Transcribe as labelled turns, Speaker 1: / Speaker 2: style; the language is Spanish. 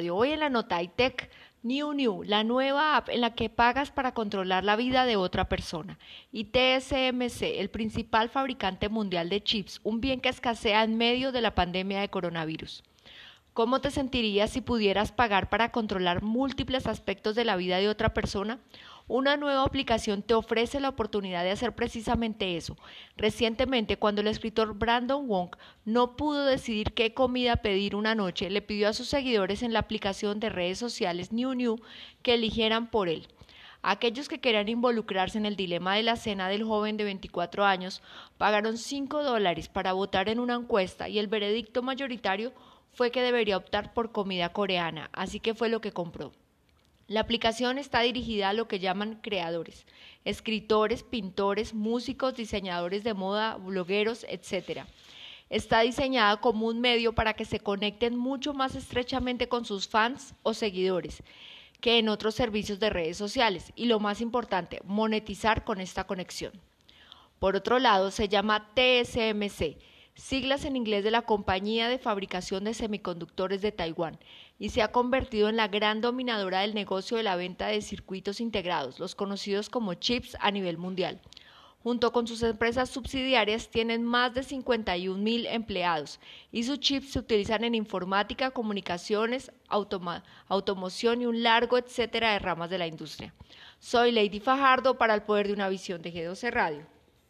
Speaker 1: Hoy en la nota iTech New New, la nueva app en la que pagas para controlar la vida de otra persona. Y TSMC, el principal fabricante mundial de chips, un bien que escasea en medio de la pandemia de coronavirus. ¿Cómo te sentirías si pudieras pagar para controlar múltiples aspectos de la vida de otra persona? Una nueva aplicación te ofrece la oportunidad de hacer precisamente eso. Recientemente, cuando el escritor Brandon Wong no pudo decidir qué comida pedir una noche, le pidió a sus seguidores en la aplicación de redes sociales New New que eligieran por él. Aquellos que querían involucrarse en el dilema de la cena del joven de 24 años pagaron 5 dólares para votar en una encuesta y el veredicto mayoritario fue que debería optar por comida coreana, así que fue lo que compró. La aplicación está dirigida a lo que llaman creadores, escritores, pintores, músicos, diseñadores de moda, blogueros, etc. Está diseñada como un medio para que se conecten mucho más estrechamente con sus fans o seguidores que en otros servicios de redes sociales y lo más importante, monetizar con esta conexión. Por otro lado, se llama TSMC, siglas en inglés de la Compañía de Fabricación de Semiconductores de Taiwán, y se ha convertido en la gran dominadora del negocio de la venta de circuitos integrados, los conocidos como chips a nivel mundial. Junto con sus empresas subsidiarias tienen más de 51 mil empleados y sus chips se utilizan en informática, comunicaciones, automoción y un largo etcétera de ramas de la industria. Soy Lady Fajardo para el Poder de una Visión de G12 Radio.